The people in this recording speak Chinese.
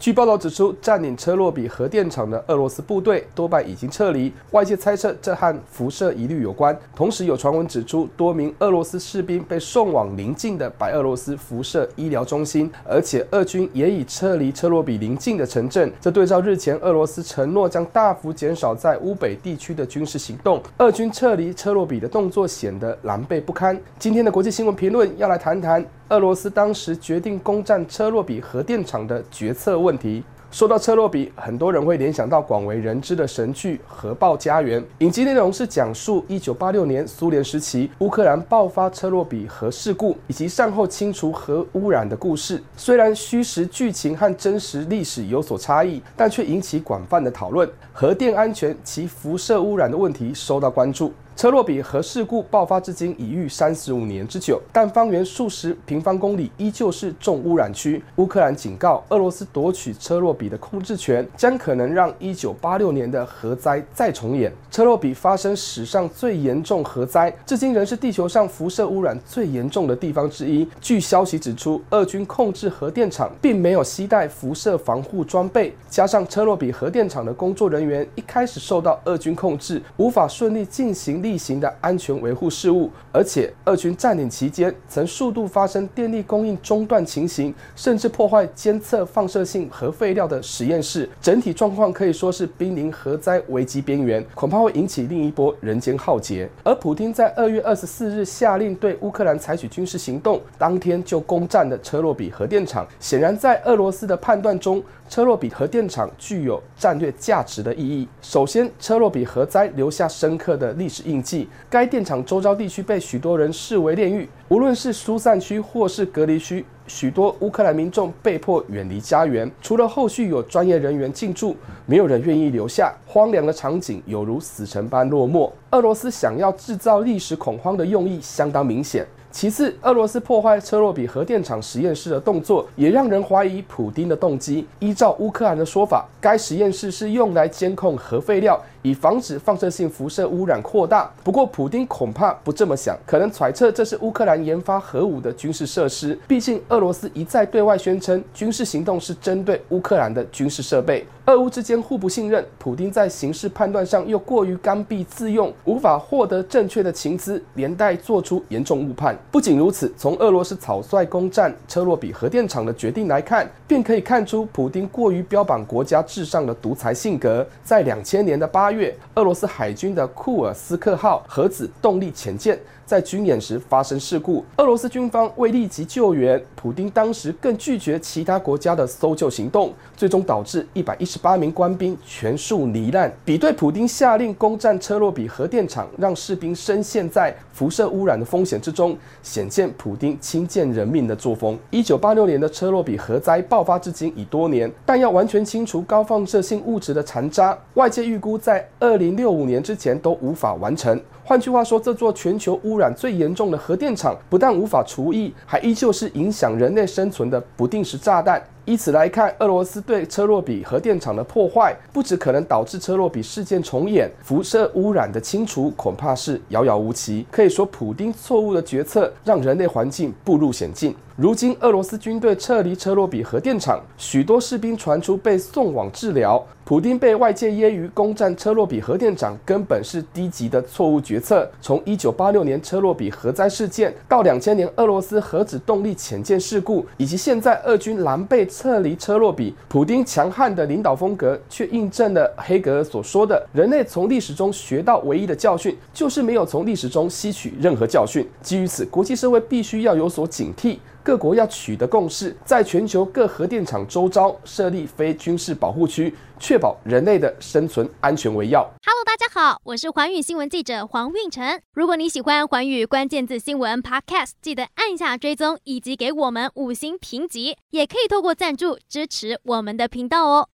据报道指出，占领车洛比核电厂的俄罗斯部队多半已经撤离，外界猜测这和辐射疑虑有关。同时，有传闻指出，多名俄罗斯士兵被送往邻近的白俄罗斯辐射医疗中心，而且俄军也已撤离车洛比邻近的城镇。这对照日前俄罗斯承诺将大幅减少在乌北地区的军事行动，俄军撤离车洛比的动作显得狼狈不堪。今天的国际新闻评论要来谈谈。俄罗斯当时决定攻占车洛比核电厂的决策问题。说到车洛比，很多人会联想到广为人知的神剧《核爆家园》。影集内容是讲述1986年苏联时期乌克兰爆发车洛比核事故以及善后清除核污染的故事。虽然虚实剧情和真实历史有所差异，但却引起广泛的讨论。核电安全及辐射污染的问题受到关注。车洛比核事故爆发至今已逾三十五年之久，但方圆数十平方公里依旧是重污染区。乌克兰警告，俄罗斯夺取车洛比的控制权，将可能让一九八六年的核灾再重演。车洛比发生史上最严重核灾，至今仍是地球上辐射污染最严重的地方之一。据消息指出，俄军控制核电厂并没有携带辐射防护装备，加上车洛比核电厂的工作人员一开始受到俄军控制，无法顺利进行例行的安全维护事务，而且俄军占领期间曾数度发生电力供应中断情形，甚至破坏监测放射性核废料的实验室，整体状况可以说是濒临核灾危机边缘，恐怕会引起另一波人间浩劫。而普丁在二月二十四日下令对乌克兰采取军事行动，当天就攻占了车洛比核电厂，显然在俄罗斯的判断中，车洛比核电厂具有战略价值的意义。首先，车洛比核灾留下深刻的历史印。该电厂周遭地区被许多人视为炼狱，无论是疏散区或是隔离区，许多乌克兰民众被迫远离家园。除了后续有专业人员进驻，没有人愿意留下。荒凉的场景犹如死城般落寞。俄罗斯想要制造历史恐慌的用意相当明显。其次，俄罗斯破坏车洛比核电厂实验室的动作也让人怀疑普丁的动机。依照乌克兰的说法，该实验室是用来监控核废料，以防止放射性辐射污染扩大。不过，普丁恐怕不这么想，可能揣测这是乌克兰研发核武的军事设施。毕竟，俄罗斯一再对外宣称军事行动是针对乌克兰的军事设备。俄乌之间互不信任，普丁在形势判断上又过于刚愎自用，无法获得正确的情资，连带做出严重误判。不仅如此，从俄罗斯草率攻占车洛比核电厂的决定来看，便可以看出普丁过于标榜国家至上的独裁性格。在两千年的八月，俄罗斯海军的库尔斯克号核子动力潜舰在军演时发生事故，俄罗斯军方未立即救援，普丁当时更拒绝其他国家的搜救行动，最终导致一百一十八名官兵全数罹难。比对普丁下令攻占车洛比核电厂，让士兵深陷在辐射污染的风险之中，显见普丁轻贱人命的作风。一九八六年的车洛比核灾爆发至今已多年，但要完全清除高放射性物质的残渣，外界预估在二零六五年之前都无法完成。换句话说，这座全球污染最严重的核电厂不但无法除役，还依旧是影响人类生存的不定时炸弹。以此来看，俄罗斯对车洛比核电厂的破坏，不只可能导致车洛比事件重演，辐射污染的清除恐怕是遥遥无期。可以说，普丁错误的决策让人类环境步入险境。如今，俄罗斯军队撤离车洛比核电厂，许多士兵传出被送往治疗。普丁被外界揶揄攻占车洛比核电厂，根本是低级的错误决策。从1986年车洛比核灾事件，到2000年俄罗斯核子动力潜舰事故，以及现在俄军狼狈撤离车洛比，普丁强悍的领导风格，却印证了黑格尔所说的：人类从历史中学到唯一的教训，就是没有从历史中吸取任何教训。基于此，国际社会必须要有所警惕，各国要取得共识，在全球各核电厂周遭设立非军事保护区，确保人类的生存安全为要。Hello，大家好，我是环宇新闻记者黄运成。如果你喜欢环宇关键字新闻 Podcast，记得按下追踪以及给我们五星评级，也可以透过赞助支持我们的频道哦。